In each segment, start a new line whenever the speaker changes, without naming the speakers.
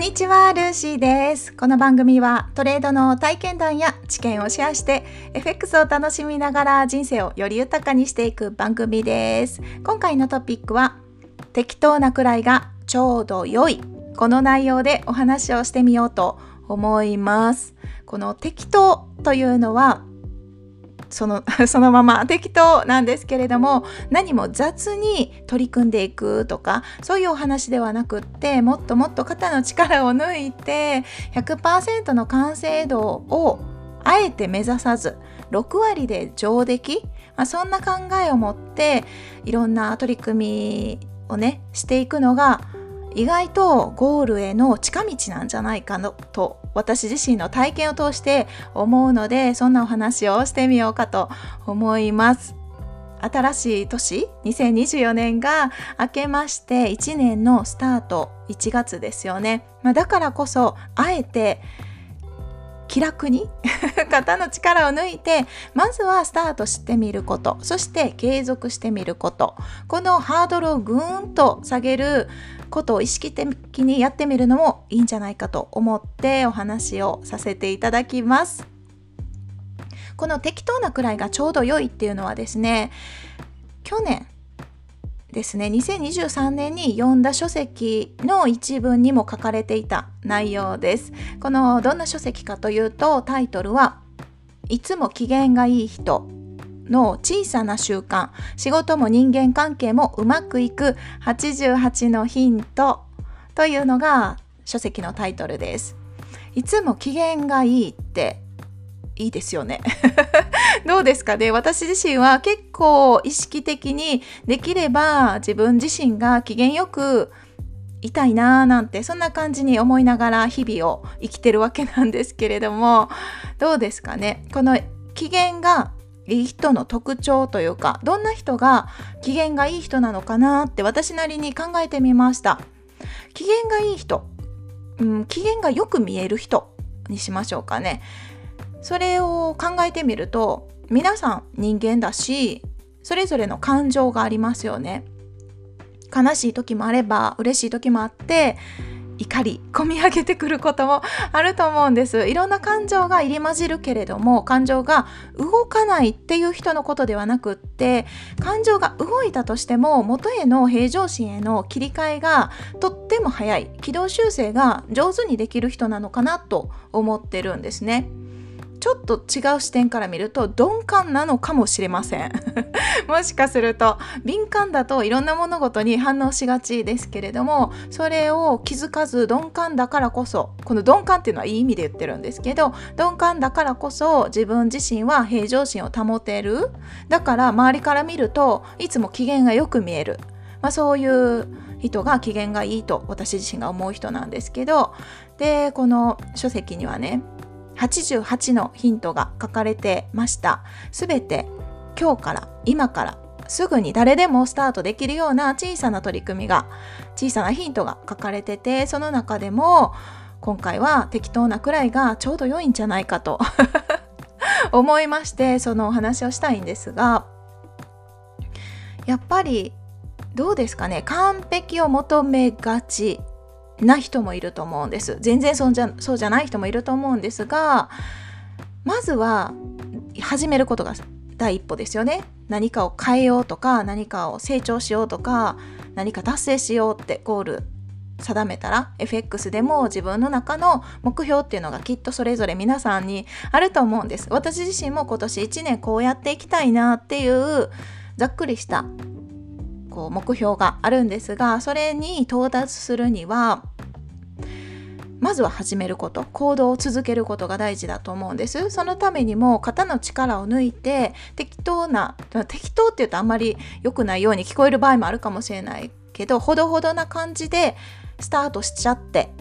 んにちは、ルーシーです。この番組はトレードの体験談や知見をシェアして FX を楽しみながら人生をより豊かにしていく番組です。今回のトピックは適当なくらいがちょうど良い。この内容でお話をしてみようと思います。この適当というのはその そのまま適当なんですけれども何も雑に取り組んでいくとかそういうお話ではなくってもっともっと肩の力を抜いて100%の完成度をあえて目指さず6割で上出来、まあ、そんな考えを持っていろんな取り組みをねしていくのが意外とゴールへの近道なんじゃないかのと私自身の体験を通して思うのでそんなお話をしてみようかと思います。新しい年2024年が明けまして1年のスタート1月ですよね、まあ、だからこそあえて気楽に 肩の力を抜いてまずはスタートしてみることそして継続してみることこのハードルをぐーんと下げることを意識的にやってみるのもいいんじゃないかと思ってお話をさせていただきます。この適当なくらいがちょうど良いっていうのはですね去年ですね。2023年に読んだ書籍の一文にも書かれていた内容です。このどんな書籍かというとタイトルはいつも機嫌がいい人の小さな習慣。仕事も人間関係もうまくいく88のヒントというのが書籍のタイトルです。いつも機嫌がいいっていいですよね。どうですか？ね私自身は結構意識的にできれば自分自身が機嫌よくいたいなーなんてそんな感じに思いながら日々を生きてるわけなんですけれどもどうですかね？この機嫌がいい人の特徴というかどんな人が機嫌がいい人なのかなって私なりに考えてみました。機嫌がいい人、うん、機嫌がよく見える人にしましょうかね。それを考えてみると皆さん人間だしそれぞれの感情がありますよね。悲しい時もあれば嬉しい時もあって怒り込み上げてくることもあると思うんです。いろんな感情が入り混じるけれども感情が動かないっていう人のことではなくって感情が動いたとしても元への平常心への切り替えがとっても早い。軌道修正が上手にできる人なのかなと思ってるんですね。ちょっと違う視点から見ると鈍感なのかもしれません。もしかすると敏感だといろんな物事に反応しがちですけれどもそれを気づかず鈍感だからこそこの鈍感っていうのはいい意味で言ってるんですけど鈍感だからこそ自分自身は平常心を保てる。だから周りから見るといつも機嫌がよく見える、まあ、そういう人が機嫌がいいと私自身が思う人なんですけどでこの書籍にはね88のヒントが書かれてました。すべて今日から今からすぐに誰でもスタートできるような小さな取り組みが小さなヒントが書かれててその中でも今回は適当なくらいがちょうど良いんじゃないかと 思いましてそのお話をしたいんですがやっぱりどうですかね。完璧を求めがち。な人もいると思うんです。全然そうじゃそうじゃない人もいると思うんですがまずは始めることが第一歩ですよね。何かを変えようとか何かを成長しようとか何か達成しようってゴール定めたら FX でも自分の中の目標っていうのがきっとそれぞれ皆さんにあると思うんです。私自身も今年1年こうやっていきたいなっていうざっくりしたこう目標があるんですがそれに到達するにはまずは始めること。行動を続けることが大事だと思うんです。そのためにも肩の力を抜いて適当な適当って言うとあんまり良くないように聞こえる場合もあるかもしれないけどほどほどな感じでスタートしちゃって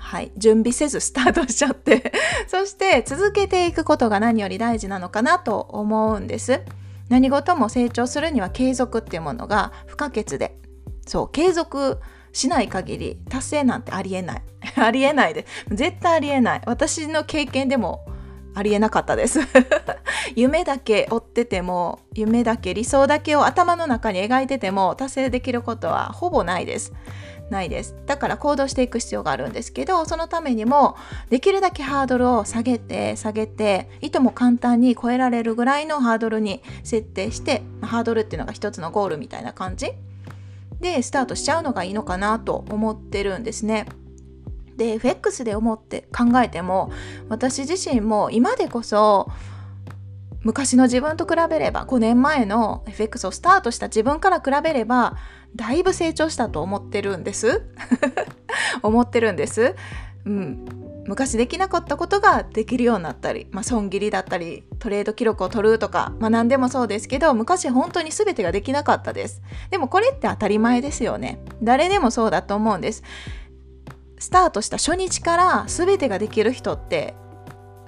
はい、準備せずスタートしちゃって そして続けていくことが何より大事なのかなと思うんです。何事も成長するには継続っていうものが不可欠で。そう継続しない限り達成なんてありえない。ありえないで。絶対ありえない。私の経験でもありえなかったです。夢だけ追ってても夢だけ理想だけを頭の中に描いてても達成できることはほぼないです。ないです。だから行動していく必要があるんですけどそのためにもできるだけハードルを下げて下げていとも簡単に超えられるぐらいのハードルに設定してハードルっていうのが一つのゴールみたいな感じでスタートしちゃうのがいいのかなと思ってるんですね。で FX で思って考えても私自身も今でこそ昔の自分と比べれば5年前の FX をスタートした自分から比べればだいぶ成長したと思ってるんです 思ってるんです、うん、昔できなかったことができるようになったり、まあ、損切りだったりトレード記録を取るとか、まあ、何でもそうですけど昔本当に全てができなかったです。でもこれって当たり前ですよね。誰でもそうだと思うんです。スタートした初日から全てができる人って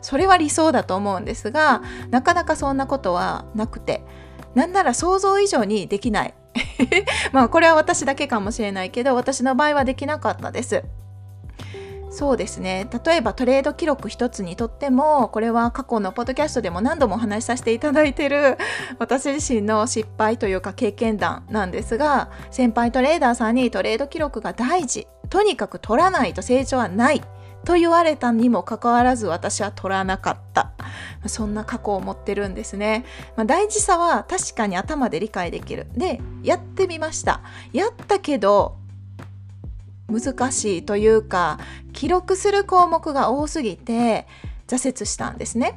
それは理想だと思うんですがなかなかそんなことはなくてなんなら想像以上にできない。まあこれは私だけかもしれないけど私の場合はできなかったです。そうですね。例えばトレード記録一つにとってもこれは過去のポッドキャストでも何度もお話しさせていただいてる私自身の失敗というか経験談なんですが先輩トレーダーさんにトレード記録が大事とにかく取らないと成長はないと言われたにもかかわらず私は取らなかった。そんな過去を持ってるんですね、まあ、大事さは確かに頭で理解できる。でやってみました。やったけど難しいというか記録する項目が多すぎて挫折したんですね。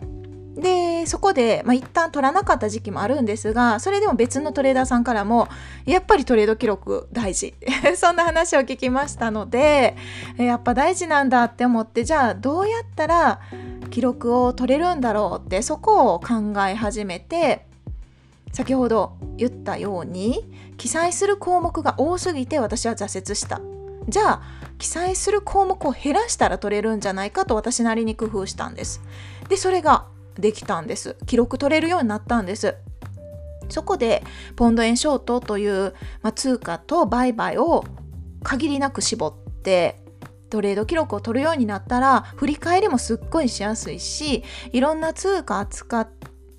でそこで、まあ、一旦取らなかった時期もあるんですがそれでも別のトレーダーさんからもやっぱりトレード記録大事。そんな話を聞きましたのでやっぱ大事なんだって思ってじゃあどうやったら記録を取れるんだろうってそこを考え始めて先ほど言ったように記載する項目が多すぎて私は挫折した。じゃあ記載する項目を減らしたら取れるんじゃないかと私なりに工夫したんです。でそれができたんです。記録取れるようになったんです。そこでポンド円ショートという、まあ、通貨と売買を限りなく絞ってトレード記録を取るようになったら振り返りもすっごいしやすいしいろんな通貨扱っ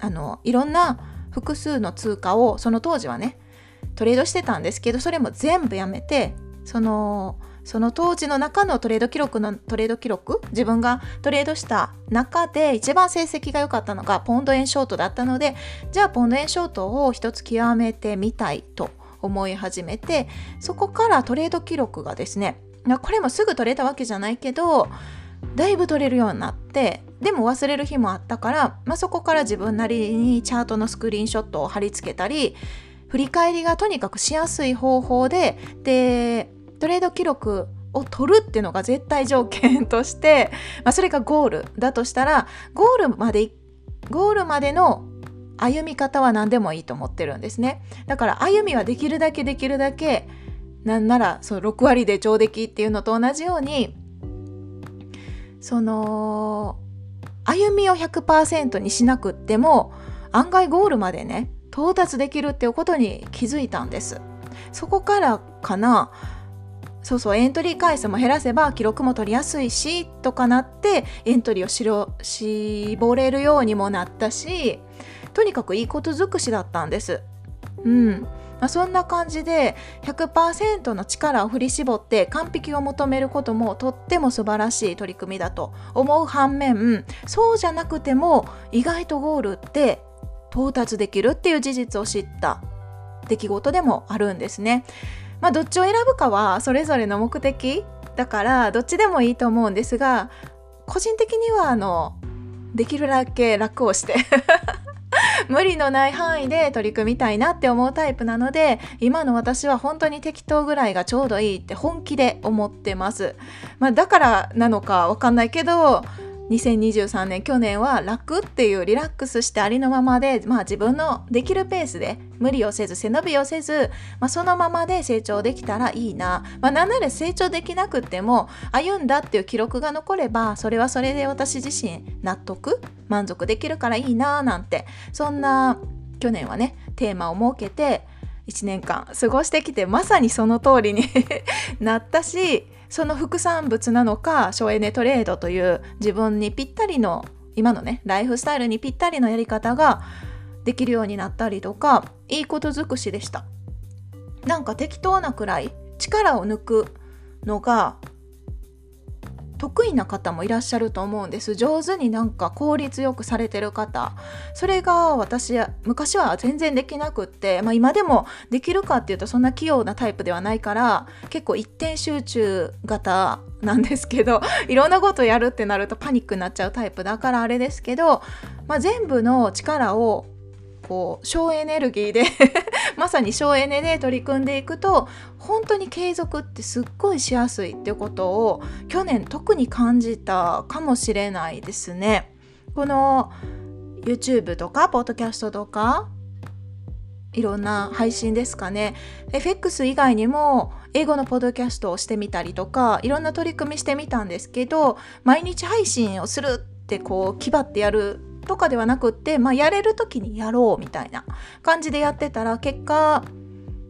あのいろんな複数の通貨をその当時はねトレードしてたんですけどそれも全部やめてそのその当時の中のトレード記録のトレード記録？自分がトレードした中で一番成績が良かったのがポンド円ショートだったのでじゃあポンド円ショートを一つ極めてみたいと思い始めてそこからトレード記録がですねこれもすぐ取れたわけじゃないけどだいぶ取れるようになってでも忘れる日もあったから、まあ、そこから自分なりにチャートのスクリーンショットを貼り付けたり振り返りがとにかくしやすい方法ででトレード記録を取るっていうのが絶対条件として、まあ、それがゴールだとしたらゴールまでゴールまでの歩み方は何でもいいと思ってるんですね。だから歩みはできるだけできるだけなんならその6割で上出来っていうのと同じようにその歩みを100%にしなくっても案外ゴールまでね到達できるっていうことに気づいたんです。そこからかな。そうそうエントリー回数も減らせば記録も取りやすいしとかなってエントリーをしろ絞れるようにもなったしとにかくいいこと尽くしだったんです。うん。まあ、そんな感じで100%の力を振り絞って完璧を求めることもとっても素晴らしい取り組みだと思う反面そうじゃなくても意外とゴールって到達できるっていう事実を知った出来事でもあるんですね。まあ、どっちを選ぶかはそれぞれの目的だからどっちでもいいと思うんですが個人的にはあのできるだけ楽をして 無理のない範囲で取り組みたいなって思うタイプなので今の私は本当に適当ぐらいがちょうどいいって本気で思ってます。まあ、だからなのかわかんないけど2023年去年は楽っていうリラックスしてありのままで、まあ、自分のできるペースで無理をせず背伸びをせず、まあ、そのままで成長できたらいいな、まあ、なんなら成長できなくても歩んだっていう記録が残ればそれはそれで私自身納得満足できるからいいななんてそんな去年はねテーマを設けて1年間過ごしてきてまさにその通りに なったしその副産物なのか省エネトレードという自分にぴったりの今のねライフスタイルにぴったりのやり方ができるようになったりとかいいこと尽くしでした。なんか適当なくらい力を抜くのが得意な方もいらっしゃると思うんです。上手になんか効率よくされてる方。それが私昔は全然できなくって、まあ、今でもできるかっていうとそんな器用なタイプではないから結構一点集中型なんですけど いろんなことやるってなるとパニックになっちゃうタイプだからあれですけど、まあ、全部の力をこう省エネルギーでまさに省エネで取り組んでいくと本当に継続ってすっごいしやすいってことを去年特に感じたかもしれないですね。この YouTube とかポッドキャストとかいろんな配信ですかね FX 以外にも英語のポッドキャストをしてみたりとかいろんな取り組みしてみたんですけど毎日配信をするってこう気張ってやるとかではなくって、まあ、やれる時にやろうみたいな感じでやってたら結果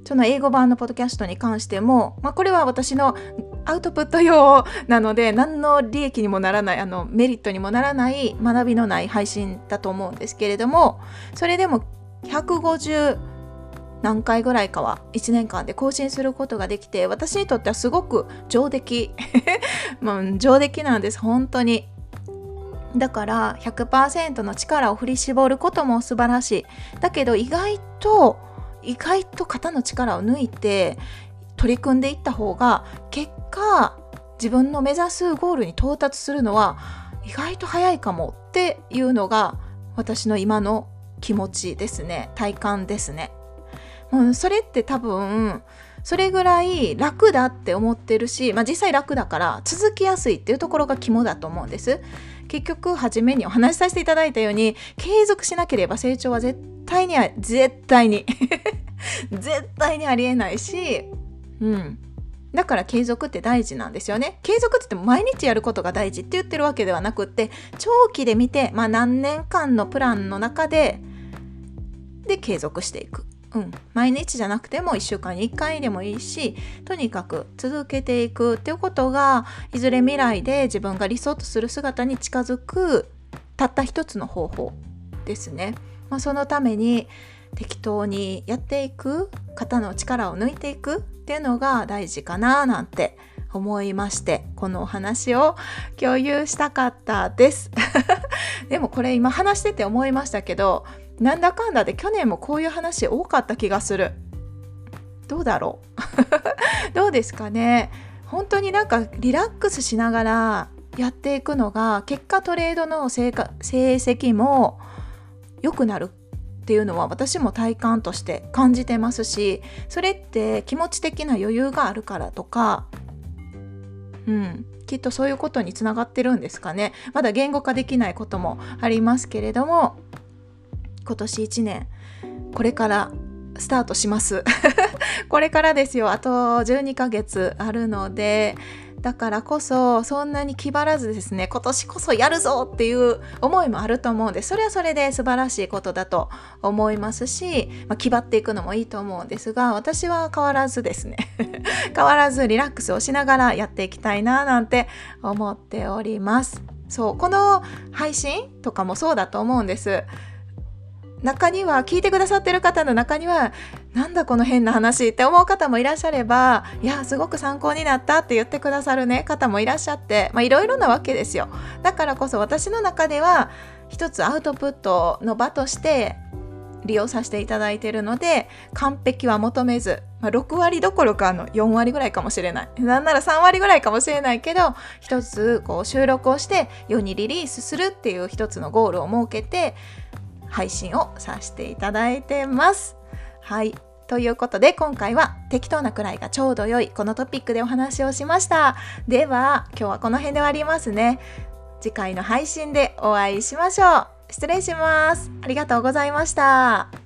その英語版のポッドキャストに関しても、まあ、これは私のアウトプット用なので何の利益にもならないあのメリットにもならない学びのない配信だと思うんですけれどもそれでも150何回ぐらいかは1年間で更新することができて私にとってはすごく上出来 上出来なんです本当に。だから100%の力を振り絞ることも素晴らしいだけど意外と意外と肩の力を抜いて取り組んでいった方が結果自分の目指すゴールに到達するのは意外と早いかもっていうのが私の今の気持ちですね体感ですね。うん、それって多分それぐらい楽だって思ってるし、まあ、実際楽だから続きやすいっていうところが肝だと思うんです。結局初めにお話しさせていただいたように継続しなければ成長は絶対に絶対に 絶対にありえないしうんだから継続って大事なんですよね。継続って言っても毎日やることが大事って言ってるわけではなくって長期で見て、まあ、何年間のプランの中でで継続していく。うん、毎日じゃなくても1週間に1回でもいいしとにかく続けていくっていうことがいずれ未来で自分が理想とする姿に近づくたった一つの方法ですね。まあ、そのために適当にやっていく肩の力を抜いていくっていうのが大事かななんて思いましてこのお話を共有したかったです でもこれ今話してて思いましたけどなんだかんだで去年もこういう話多かった気がする。どうだろう？どうですかね？本当になんかリラックスしながらやっていくのが結果トレードの成績も良くなるっていうのは私も体感として感じてますしそれって気持ち的な余裕があるからとかうんきっとそういうことにつながってるんですかね。まだ言語化できないこともありますけれども今年1年これからスタートします。これからですよ。あと12ヶ月あるのでだからこそそんなに気張らずですね今年こそやるぞっていう思いもあると思うんでそれはそれで素晴らしいことだと思いますし、まあ、気張っていくのもいいと思うんですが私は変わらずですね。変わらずリラックスをしながらやっていきたいななんて思っております。そうこの配信とかもそうだと思うんです。中には聞いてくださってる方の中にはなんだこの変な話って思う方もいらっしゃればいやすごく参考になったって言ってくださるね方もいらっしゃっていろいろなわけですよ。だからこそ私の中では一つアウトプットの場として利用させていただいているので完璧は求めず、まあ、6割どころかの4割ぐらいかもしれない。なんなら3割ぐらいかもしれないけど一つこう収録をして世にリリースするっていう一つのゴールを設けて配信をさせていただいてます。はい。ということで今回は適当なくらいがちょうど良いこのトピックでお話をしました。では今日はこの辺で終わりますね。次回の配信でお会いしましょう。失礼します。ありがとうございました。